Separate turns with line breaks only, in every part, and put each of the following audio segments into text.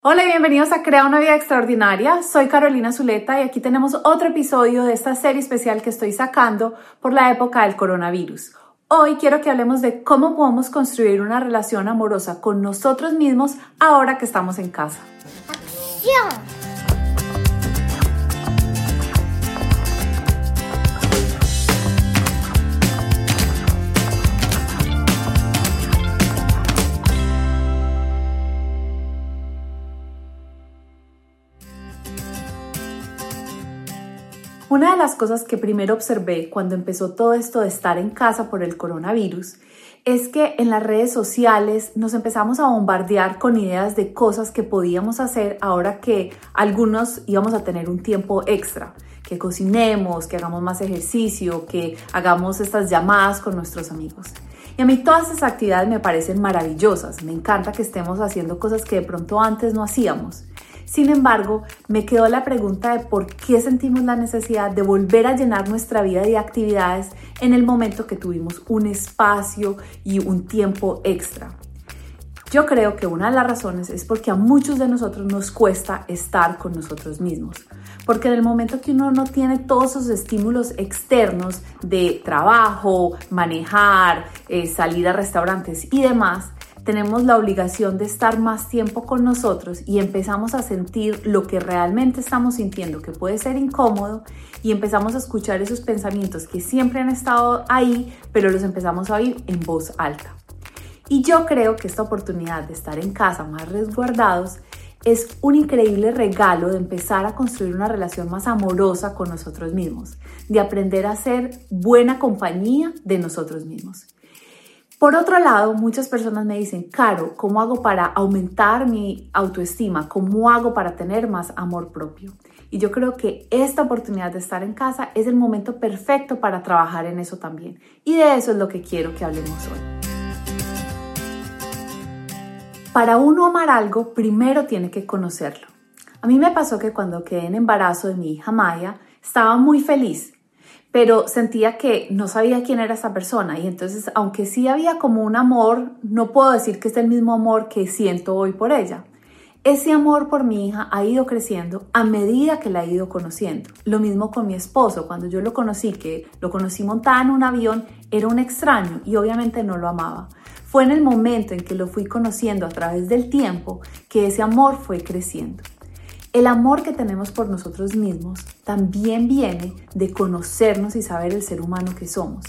Hola y bienvenidos a Crea una vida extraordinaria. Soy Carolina Zuleta y aquí tenemos otro episodio de esta serie especial que estoy sacando por la época del coronavirus. Hoy quiero que hablemos de cómo podemos construir una relación amorosa con nosotros mismos ahora que estamos en casa. ¡Acción! Una de las cosas que primero observé cuando empezó todo esto de estar en casa por el coronavirus es que en las redes sociales nos empezamos a bombardear con ideas de cosas que podíamos hacer ahora que algunos íbamos a tener un tiempo extra, que cocinemos, que hagamos más ejercicio, que hagamos estas llamadas con nuestros amigos. Y a mí todas esas actividades me parecen maravillosas, me encanta que estemos haciendo cosas que de pronto antes no hacíamos. Sin embargo, me quedó la pregunta de por qué sentimos la necesidad de volver a llenar nuestra vida de actividades en el momento que tuvimos un espacio y un tiempo extra. Yo creo que una de las razones es porque a muchos de nosotros nos cuesta estar con nosotros mismos. Porque en el momento que uno no tiene todos esos estímulos externos de trabajo, manejar, eh, salir a restaurantes y demás, tenemos la obligación de estar más tiempo con nosotros y empezamos a sentir lo que realmente estamos sintiendo, que puede ser incómodo, y empezamos a escuchar esos pensamientos que siempre han estado ahí, pero los empezamos a oír en voz alta. Y yo creo que esta oportunidad de estar en casa más resguardados es un increíble regalo de empezar a construir una relación más amorosa con nosotros mismos, de aprender a ser buena compañía de nosotros mismos. Por otro lado, muchas personas me dicen, Caro, ¿cómo hago para aumentar mi autoestima? ¿Cómo hago para tener más amor propio? Y yo creo que esta oportunidad de estar en casa es el momento perfecto para trabajar en eso también. Y de eso es lo que quiero que hablemos hoy. Para uno amar algo, primero tiene que conocerlo. A mí me pasó que cuando quedé en embarazo de mi hija Maya, estaba muy feliz pero sentía que no sabía quién era esa persona y entonces aunque sí había como un amor, no puedo decir que es el mismo amor que siento hoy por ella. Ese amor por mi hija ha ido creciendo a medida que la he ido conociendo. Lo mismo con mi esposo, cuando yo lo conocí, que lo conocí montada en un avión, era un extraño y obviamente no lo amaba. Fue en el momento en que lo fui conociendo a través del tiempo que ese amor fue creciendo. El amor que tenemos por nosotros mismos también viene de conocernos y saber el ser humano que somos.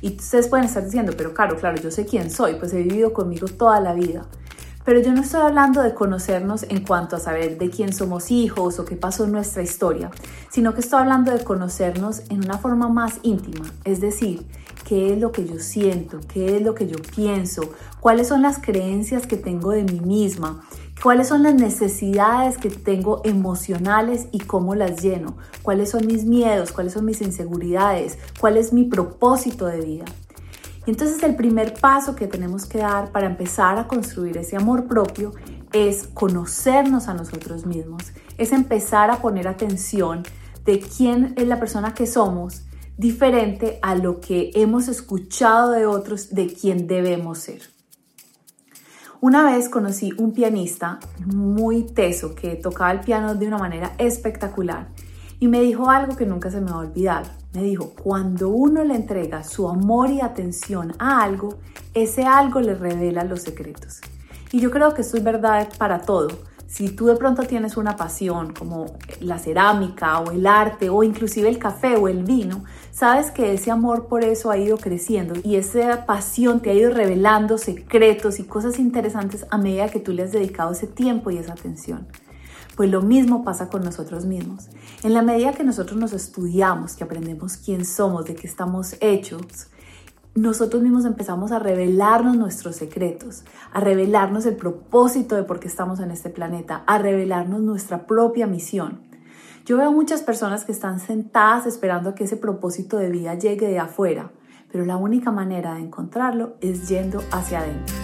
Y ustedes pueden estar diciendo, pero claro, claro, yo sé quién soy, pues he vivido conmigo toda la vida. Pero yo no estoy hablando de conocernos en cuanto a saber de quién somos hijos o qué pasó en nuestra historia, sino que estoy hablando de conocernos en una forma más íntima, es decir, qué es lo que yo siento, qué es lo que yo pienso, cuáles son las creencias que tengo de mí misma, cuáles son las necesidades que tengo emocionales y cómo las lleno, cuáles son mis miedos, cuáles son mis inseguridades, cuál es mi propósito de vida. Y entonces el primer paso que tenemos que dar para empezar a construir ese amor propio es conocernos a nosotros mismos, es empezar a poner atención de quién es la persona que somos diferente a lo que hemos escuchado de otros de quién debemos ser. Una vez conocí un pianista muy teso que tocaba el piano de una manera espectacular y me dijo algo que nunca se me va a olvidar. Me dijo, cuando uno le entrega su amor y atención a algo, ese algo le revela los secretos. Y yo creo que esto es verdad para todo si tú de pronto tienes una pasión como la cerámica o el arte o inclusive el café o el vino, sabes que ese amor por eso ha ido creciendo y esa pasión te ha ido revelando secretos y cosas interesantes a medida que tú le has dedicado ese tiempo y esa atención. Pues lo mismo pasa con nosotros mismos. En la medida que nosotros nos estudiamos, que aprendemos quién somos, de qué estamos hechos, nosotros mismos empezamos a revelarnos nuestros secretos, a revelarnos el propósito de por qué estamos en este planeta, a revelarnos nuestra propia misión. Yo veo muchas personas que están sentadas esperando a que ese propósito de vida llegue de afuera, pero la única manera de encontrarlo es yendo hacia adentro.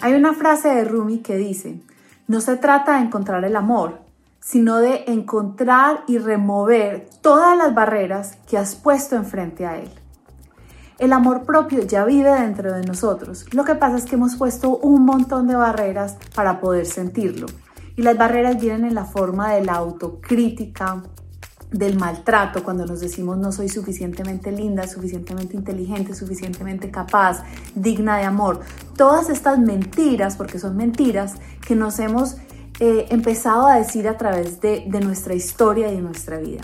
Hay una frase de Rumi que dice, no se trata de encontrar el amor, sino de encontrar y remover todas las barreras que has puesto enfrente a Él. El amor propio ya vive dentro de nosotros. Lo que pasa es que hemos puesto un montón de barreras para poder sentirlo. Y las barreras vienen en la forma de la autocrítica, del maltrato, cuando nos decimos no soy suficientemente linda, suficientemente inteligente, suficientemente capaz, digna de amor. Todas estas mentiras, porque son mentiras, que nos hemos eh, empezado a decir a través de, de nuestra historia y de nuestra vida.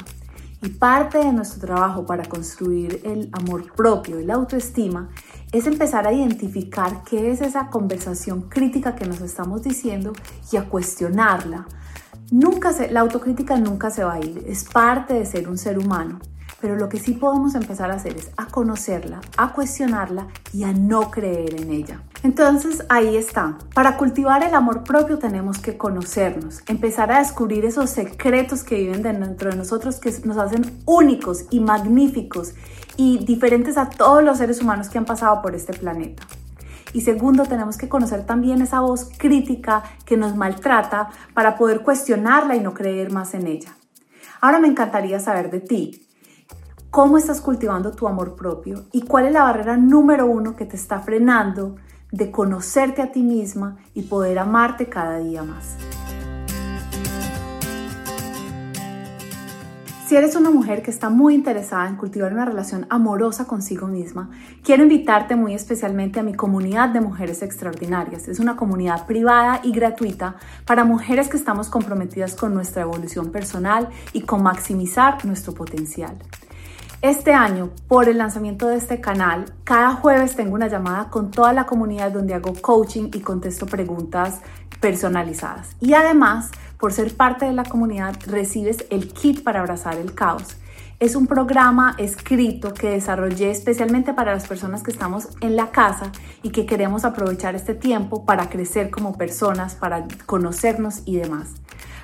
Y parte de nuestro trabajo para construir el amor propio y la autoestima es empezar a identificar qué es esa conversación crítica que nos estamos diciendo y a cuestionarla, Nunca se, la autocrítica nunca se va a ir, es parte de ser un ser humano, pero lo que sí podemos empezar a hacer es a conocerla, a cuestionarla y a no creer en ella. Entonces ahí está. Para cultivar el amor propio tenemos que conocernos, empezar a descubrir esos secretos que viven dentro de nosotros que nos hacen únicos y magníficos y diferentes a todos los seres humanos que han pasado por este planeta. Y segundo, tenemos que conocer también esa voz crítica que nos maltrata para poder cuestionarla y no creer más en ella. Ahora me encantaría saber de ti. ¿Cómo estás cultivando tu amor propio? ¿Y cuál es la barrera número uno que te está frenando de conocerte a ti misma y poder amarte cada día más? Si eres una mujer que está muy interesada en cultivar una relación amorosa consigo misma, quiero invitarte muy especialmente a mi comunidad de mujeres extraordinarias. Es una comunidad privada y gratuita para mujeres que estamos comprometidas con nuestra evolución personal y con maximizar nuestro potencial. Este año, por el lanzamiento de este canal, cada jueves tengo una llamada con toda la comunidad donde hago coaching y contesto preguntas personalizadas. Y además, por ser parte de la comunidad, recibes el kit para abrazar el caos. Es un programa escrito que desarrollé especialmente para las personas que estamos en la casa y que queremos aprovechar este tiempo para crecer como personas, para conocernos y demás.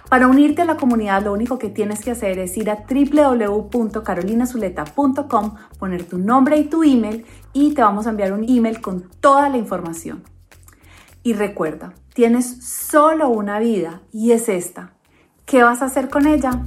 Para unirte a la comunidad lo único que tienes que hacer es ir a www.carolinazuleta.com, poner tu nombre y tu email y te vamos a enviar un email con toda la información. Y recuerda, tienes solo una vida y es esta. ¿Qué vas a hacer con ella?